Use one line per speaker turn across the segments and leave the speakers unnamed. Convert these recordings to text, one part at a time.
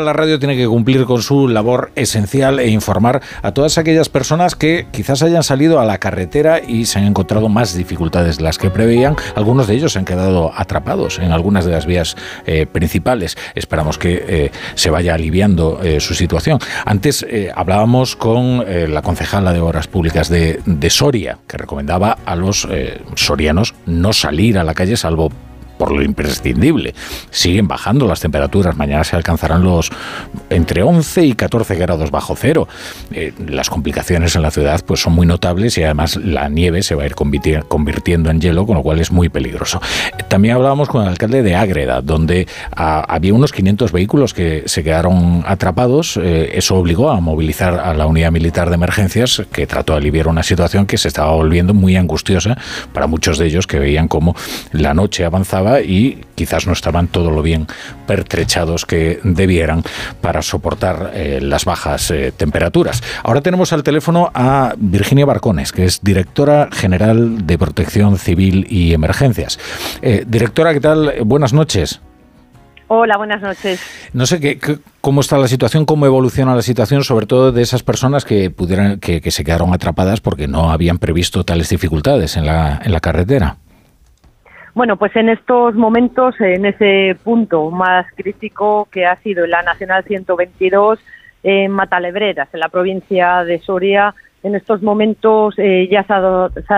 La radio tiene que cumplir con su labor esencial e informar a todas aquellas personas que quizás hayan salido a la carretera y se han encontrado más dificultades de las que preveían. Algunos de ellos se han quedado atrapados en algunas de las vías eh, principales. Esperamos que eh, se vaya aliviando eh, su situación. Antes hablábamos con la concejala de Obras Públicas de, de Soria, que recomendaba a los sorianos no salir a la calle salvo por lo imprescindible. Siguen bajando las temperaturas, mañana se alcanzarán los entre 11 y 14 grados bajo cero. Eh, las complicaciones en la ciudad pues son muy notables y además la nieve se va a ir convirtiendo en hielo, con lo cual es muy peligroso. También hablábamos con el alcalde de Ágreda, donde ah, había unos 500 vehículos que se quedaron atrapados. Eh, eso obligó a movilizar a la unidad militar de emergencias, que trató de aliviar una situación que se estaba volviendo muy angustiosa para muchos de ellos que veían cómo la noche avanzaba y quizás no estaban todo lo bien pertrechados que debieran para soportar eh, las bajas eh, temperaturas. Ahora tenemos al teléfono a Virginia Barcones, que es directora general de Protección Civil y Emergencias. Eh, directora, ¿qué tal? Buenas noches.
Hola, buenas noches.
No sé qué, cómo está la situación, cómo evoluciona la situación, sobre todo de esas personas que pudieran, que, que se quedaron atrapadas porque no habían previsto tales dificultades en la, en la carretera.
Bueno, pues en estos momentos, en ese punto más crítico que ha sido la Nacional 122, en Matalebreras, en la provincia de Soria, en estos momentos eh, ya se ha,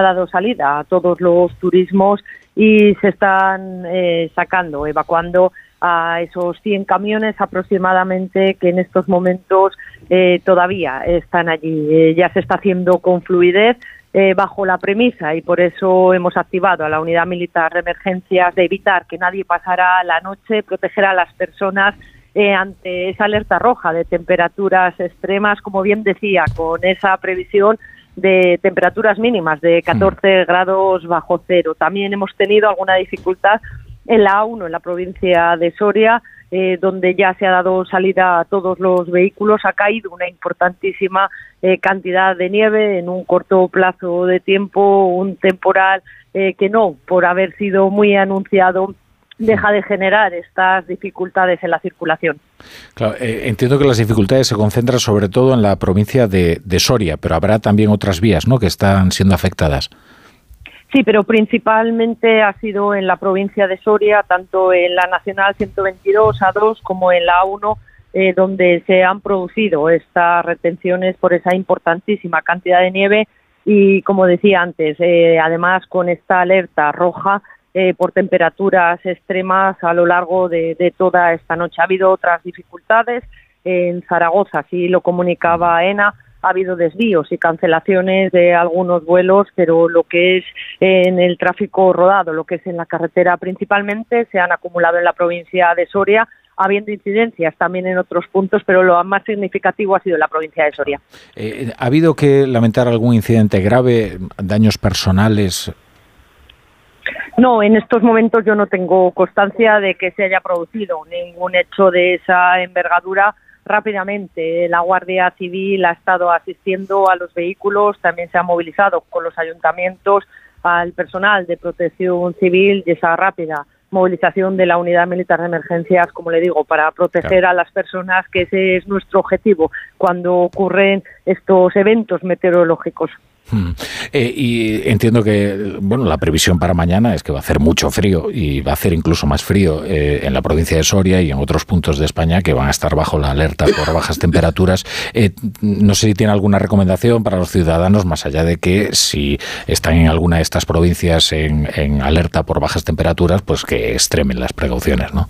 dado, salida a todos los turismos y se están eh, sacando, evacuando a esos 100 camiones aproximadamente que en estos momentos eh, todavía están allí. ya se está haciendo con fluidez eh, bajo la premisa y por eso hemos activado a la unidad militar de emergencias de evitar que nadie pasara la noche, proteger a las personas eh, ante esa alerta roja de temperaturas extremas, como bien decía, con esa previsión de temperaturas mínimas de 14 mm. grados bajo cero. También hemos tenido alguna dificultad en la A1, en la provincia de Soria, eh, donde ya se ha dado salida a todos los vehículos, ha caído una importantísima eh, cantidad de nieve en un corto plazo de tiempo, un temporal eh, que no, por haber sido muy anunciado, deja de generar estas dificultades en la circulación.
entiendo que las dificultades se concentran sobre todo en la provincia de, de Soria, pero habrá también otras vías ¿no? que están siendo afectadas.
Sí, pero principalmente ha sido en la provincia de Soria, tanto en la Nacional 122 A2 como en la A1, eh, donde se han producido estas retenciones por esa importantísima cantidad de nieve y, como decía antes, eh, además con esta alerta roja eh, por temperaturas extremas a lo largo de, de, toda esta noche. Ha habido otras dificultades en Zaragoza, así lo comunicaba ENA, ha habido desvíos y cancelaciones de algunos vuelos, pero lo que es en el tráfico rodado, lo que es en la carretera principalmente, se han acumulado en la provincia de Soria, habiendo incidencias también en otros puntos, pero lo más significativo ha sido en la provincia de Soria.
Eh, ¿Ha habido que lamentar algún incidente grave, daños personales?
No, en estos momentos yo no tengo constancia de que se haya producido ningún hecho de esa envergadura rápidamente. La Guardia Civil ha estado asistiendo a los vehículos, también se ha movilizado con los ayuntamientos al personal de protección civil y esa rápida movilización de la unidad militar de emergencias, como le digo, para proteger a las personas, que ese es nuestro objetivo cuando ocurren estos eventos meteorológicos.
Hmm. Eh, y entiendo que bueno la previsión para mañana es que va a hacer mucho frío y va a hacer incluso más frío eh, en la provincia de Soria y en otros puntos de España que van a estar bajo la alerta por bajas temperaturas. Eh, no sé si tiene alguna recomendación para los ciudadanos más allá de que si están en alguna de estas provincias en, en alerta por bajas temperaturas, pues que extremen las precauciones, ¿no?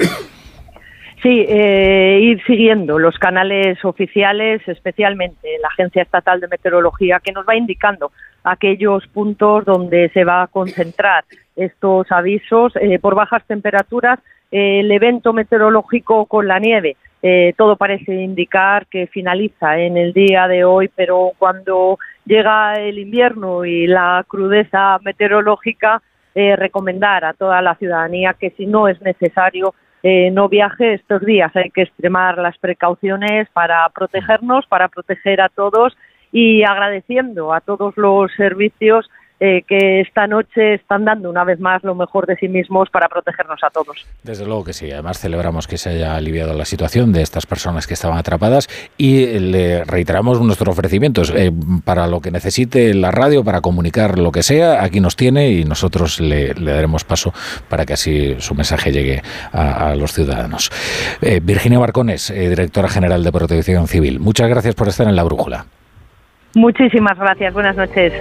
Sí, eh, ir siguiendo los canales oficiales, especialmente la Agencia Estatal de Meteorología, que nos va indicando aquellos puntos donde se va a concentrar estos avisos eh, por bajas temperaturas. el evento meteorológico con la nieve, eh, todo parece indicar que finaliza en el día de hoy, pero cuando llega el invierno y la crudeza meteorológica, recomendar a toda la ciudadanía que si no es necesario eh, no viaje estos días. Hay que extremar las precauciones para protegernos, para proteger a todos y agradeciendo a todos los servicios eh, que esta noche están dando una vez más lo mejor de sí mismos para protegernos a todos.
Desde luego que sí. Además celebramos que se haya aliviado la situación de estas personas que estaban atrapadas y le reiteramos nuestros ofrecimientos eh, para lo que necesite la radio, para comunicar lo que sea. Aquí nos tiene y nosotros le, daremos paso para que así su mensaje llegue a, los ciudadanos. Eh, Virginia Barcones, directora general de Protección Civil. Muchas gracias por estar en la brújula.
Muchísimas gracias. Buenas noches.